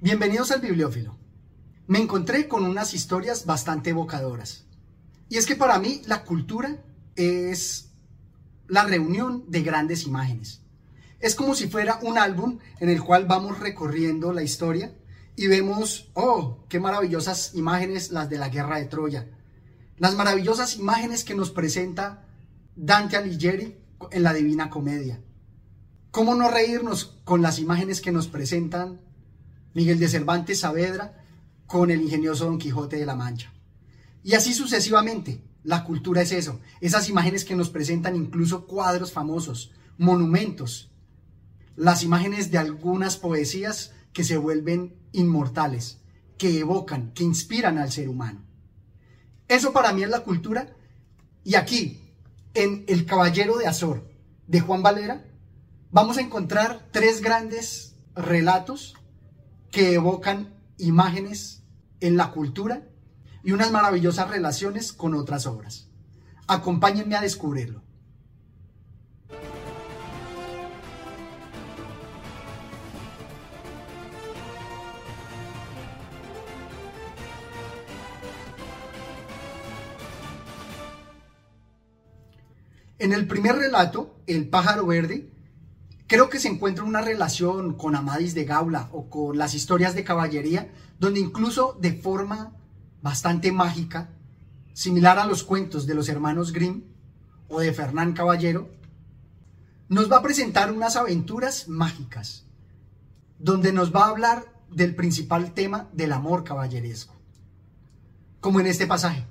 Bienvenidos al Bibliófilo. Me encontré con unas historias bastante evocadoras. Y es que para mí la cultura es la reunión de grandes imágenes. Es como si fuera un álbum en el cual vamos recorriendo la historia y vemos, oh, qué maravillosas imágenes las de la guerra de Troya. Las maravillosas imágenes que nos presenta Dante Alighieri en la Divina Comedia. ¿Cómo no reírnos con las imágenes que nos presentan Miguel de Cervantes Saavedra con el ingenioso Don Quijote de la Mancha? Y así sucesivamente. La cultura es eso, esas imágenes que nos presentan incluso cuadros famosos, monumentos, las imágenes de algunas poesías que se vuelven inmortales, que evocan, que inspiran al ser humano. Eso para mí es la cultura. Y aquí, en El Caballero de Azor, de Juan Valera, vamos a encontrar tres grandes relatos que evocan imágenes en la cultura y unas maravillosas relaciones con otras obras. Acompáñenme a descubrirlo. En el primer relato, El pájaro verde, creo que se encuentra una relación con Amadis de Gaula o con las historias de caballería, donde incluso de forma bastante mágica, similar a los cuentos de los hermanos Grimm o de Fernán Caballero, nos va a presentar unas aventuras mágicas, donde nos va a hablar del principal tema del amor caballeresco, como en este pasaje.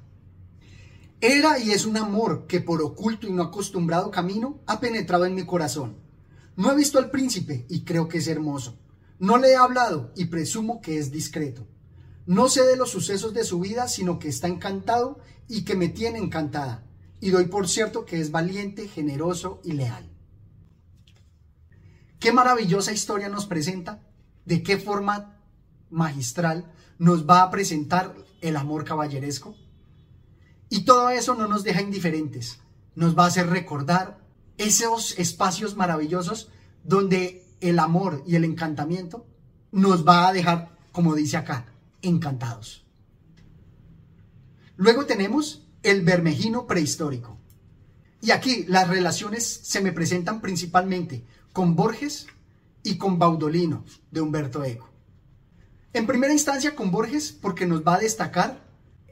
Era y es un amor que por oculto y no acostumbrado camino ha penetrado en mi corazón. No he visto al príncipe y creo que es hermoso. No le he hablado y presumo que es discreto. No sé de los sucesos de su vida, sino que está encantado y que me tiene encantada. Y doy por cierto que es valiente, generoso y leal. Qué maravillosa historia nos presenta, de qué forma magistral nos va a presentar el amor caballeresco. Y todo eso no nos deja indiferentes, nos va a hacer recordar esos espacios maravillosos donde el amor y el encantamiento nos va a dejar, como dice acá, encantados. Luego tenemos el Bermejino prehistórico. Y aquí las relaciones se me presentan principalmente con Borges y con Baudolino de Humberto Eco. En primera instancia con Borges porque nos va a destacar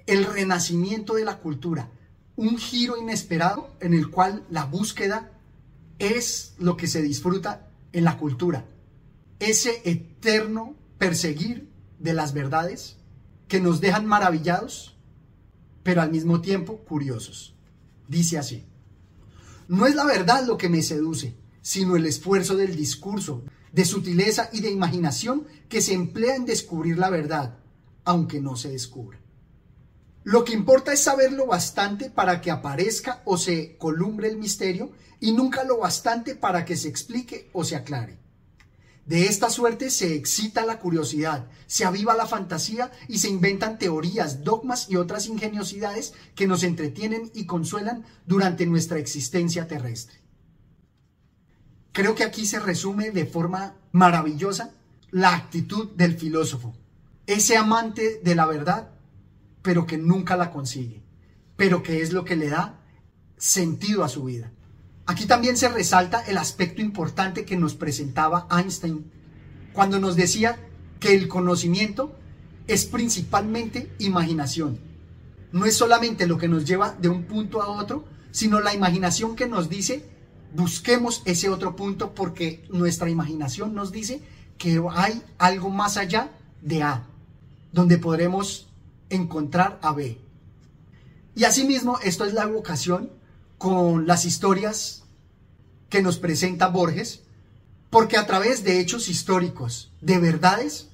el renacimiento de la cultura, un giro inesperado en el cual la búsqueda es lo que se disfruta en la cultura, ese eterno perseguir de las verdades que nos dejan maravillados, pero al mismo tiempo curiosos. Dice así, no es la verdad lo que me seduce, sino el esfuerzo del discurso, de sutileza y de imaginación que se emplea en descubrir la verdad, aunque no se descubra. Lo que importa es saberlo bastante para que aparezca o se columbre el misterio y nunca lo bastante para que se explique o se aclare. De esta suerte se excita la curiosidad, se aviva la fantasía y se inventan teorías, dogmas y otras ingeniosidades que nos entretienen y consuelan durante nuestra existencia terrestre. Creo que aquí se resume de forma maravillosa la actitud del filósofo, ese amante de la verdad, pero que nunca la consigue, pero que es lo que le da sentido a su vida. Aquí también se resalta el aspecto importante que nos presentaba Einstein cuando nos decía que el conocimiento es principalmente imaginación. No es solamente lo que nos lleva de un punto a otro, sino la imaginación que nos dice busquemos ese otro punto porque nuestra imaginación nos dice que hay algo más allá de A, donde podremos encontrar a B. Y asimismo, esto es la evocación con las historias que nos presenta Borges, porque a través de hechos históricos, de verdades,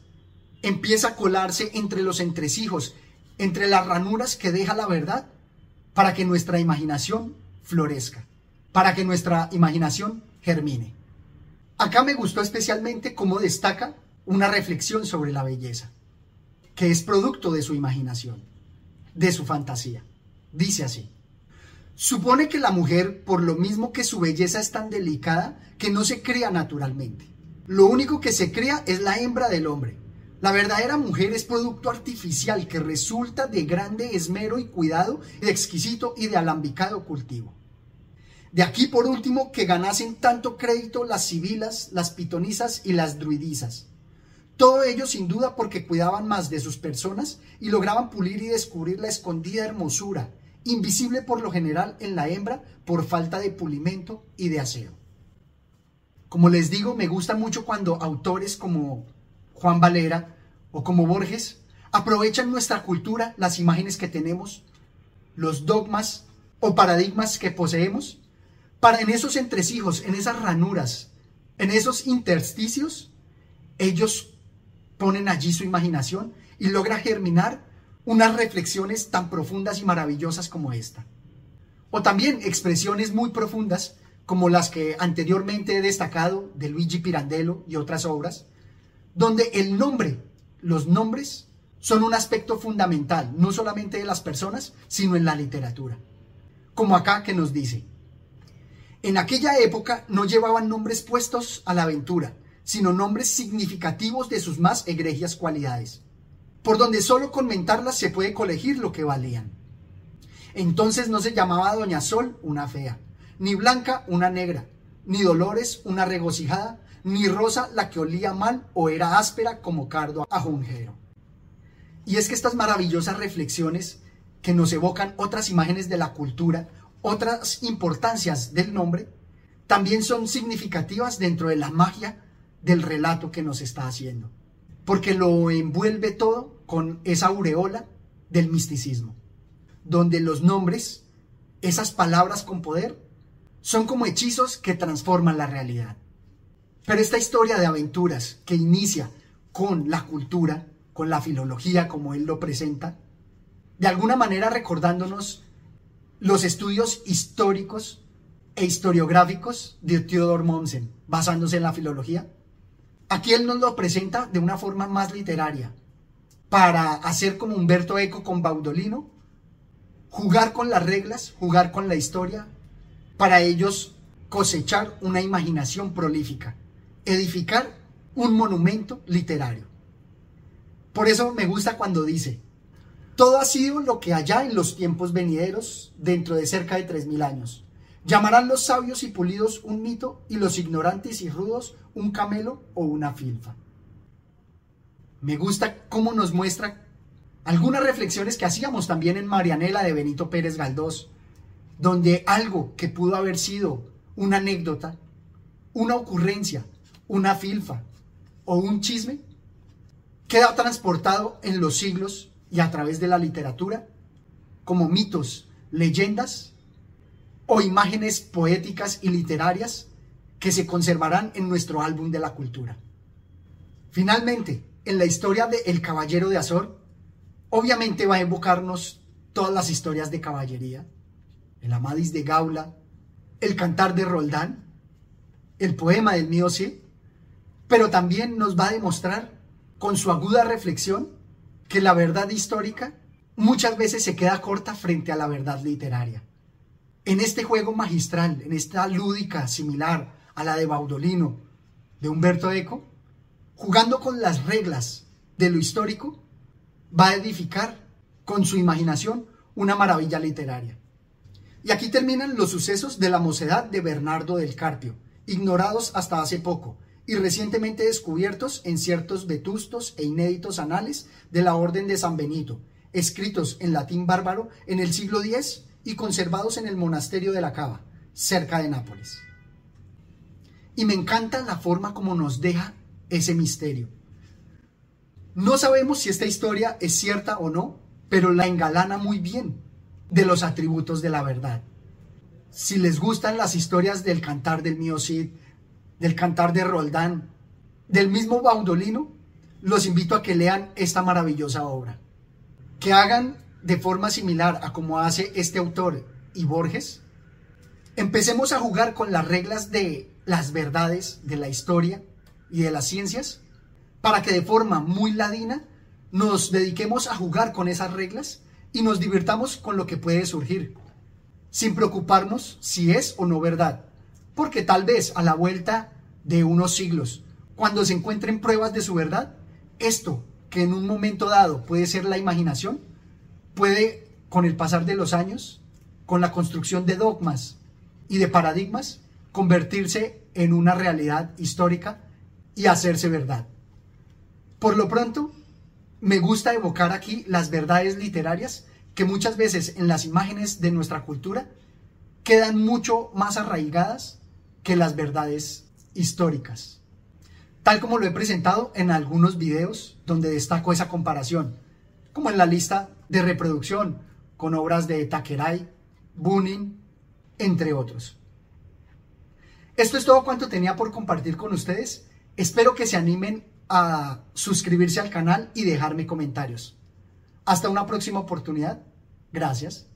empieza a colarse entre los entresijos, entre las ranuras que deja la verdad, para que nuestra imaginación florezca, para que nuestra imaginación germine. Acá me gustó especialmente cómo destaca una reflexión sobre la belleza, que es producto de su imaginación, de su fantasía. Dice así. Supone que la mujer, por lo mismo que su belleza es tan delicada, que no se crea naturalmente. Lo único que se crea es la hembra del hombre, La verdadera mujer es producto artificial que resulta de grande esmero y cuidado, de exquisito y de alambicado cultivo. De aquí, por último, que ganasen tanto crédito las sibilas, las pitonisas y las druidisas. Todo ello sin duda porque cuidaban más de sus personas y lograban pulir y descubrir la escondida hermosura, invisible por lo general en la hembra por falta de pulimento y de aseo. Como les digo, me gusta mucho cuando autores como Juan Valera o como Borges aprovechan nuestra cultura, las imágenes que tenemos, los dogmas o paradigmas que poseemos, para en esos entresijos, en esas ranuras, en esos intersticios, ellos ponen allí su imaginación y logra germinar unas reflexiones tan profundas y maravillosas como esta. O también expresiones muy profundas como las que anteriormente he destacado de Luigi Pirandello y otras obras, donde el nombre, los nombres, son un aspecto fundamental, no solamente de las personas, sino en la literatura. Como acá que nos dice, en aquella época no llevaban nombres puestos a la aventura, sino nombres significativos de sus más egregias cualidades, por donde solo comentarlas se puede colegir lo que valían. Entonces no se llamaba Doña Sol una fea, ni Blanca una negra, ni Dolores una regocijada, ni Rosa la que olía mal o era áspera como cardo ajonjero. Y es que estas maravillosas reflexiones que nos evocan otras imágenes de la cultura, otras importancias del nombre, también son significativas dentro de la magia del relato que nos está haciendo, porque lo envuelve todo con esa aureola del misticismo, donde los nombres, esas palabras con poder, son como hechizos que transforman la realidad. Pero esta historia de aventuras que inicia con la cultura, con la filología como él lo presenta, de alguna manera recordándonos los estudios históricos e historiográficos de Theodor Mommsen, basándose en la filología. Aquí él nos lo presenta de una forma más literaria, para hacer como Humberto Eco con Baudolino, jugar con las reglas, jugar con la historia, para ellos cosechar una imaginación prolífica, edificar un monumento literario. Por eso me gusta cuando dice, todo ha sido lo que allá en los tiempos venideros, dentro de cerca de tres mil años. Llamarán los sabios y pulidos un mito y los ignorantes y rudos un camelo o una filfa. Me gusta cómo nos muestra algunas reflexiones que hacíamos también en Marianela de Benito Pérez Galdós, donde algo que pudo haber sido una anécdota, una ocurrencia, una filfa o un chisme, queda transportado en los siglos y a través de la literatura como mitos, leyendas o imágenes poéticas y literarias que se conservarán en nuestro álbum de la cultura. Finalmente, en la historia de El Caballero de Azor, obviamente va a invocarnos todas las historias de caballería, el Amadis de Gaula, el Cantar de Roldán, el poema del mío pero también nos va a demostrar con su aguda reflexión que la verdad histórica muchas veces se queda corta frente a la verdad literaria. En este juego magistral, en esta lúdica similar a la de Baudolino, de Humberto Eco, jugando con las reglas de lo histórico, va a edificar con su imaginación una maravilla literaria. Y aquí terminan los sucesos de la mocedad de Bernardo del Carpio, ignorados hasta hace poco, y recientemente descubiertos en ciertos vetustos e inéditos anales de la Orden de San Benito, escritos en latín bárbaro en el siglo X y conservados en el monasterio de la Cava, cerca de Nápoles. Y me encanta la forma como nos deja ese misterio. No sabemos si esta historia es cierta o no, pero la engalana muy bien de los atributos de la verdad. Si les gustan las historias del cantar del mío Cid, del cantar de Roldán, del mismo Baudolino, los invito a que lean esta maravillosa obra. Que hagan de forma similar a como hace este autor y Borges, empecemos a jugar con las reglas de las verdades de la historia y de las ciencias, para que de forma muy ladina nos dediquemos a jugar con esas reglas y nos divirtamos con lo que puede surgir, sin preocuparnos si es o no verdad, porque tal vez a la vuelta de unos siglos, cuando se encuentren pruebas de su verdad, esto que en un momento dado puede ser la imaginación, puede, con el pasar de los años, con la construcción de dogmas y de paradigmas, convertirse en una realidad histórica y hacerse verdad. Por lo pronto, me gusta evocar aquí las verdades literarias que muchas veces en las imágenes de nuestra cultura quedan mucho más arraigadas que las verdades históricas. Tal como lo he presentado en algunos videos donde destaco esa comparación, como en la lista de reproducción con obras de Takerai, Bunin, entre otros. Esto es todo cuanto tenía por compartir con ustedes. Espero que se animen a suscribirse al canal y dejarme comentarios. Hasta una próxima oportunidad. Gracias.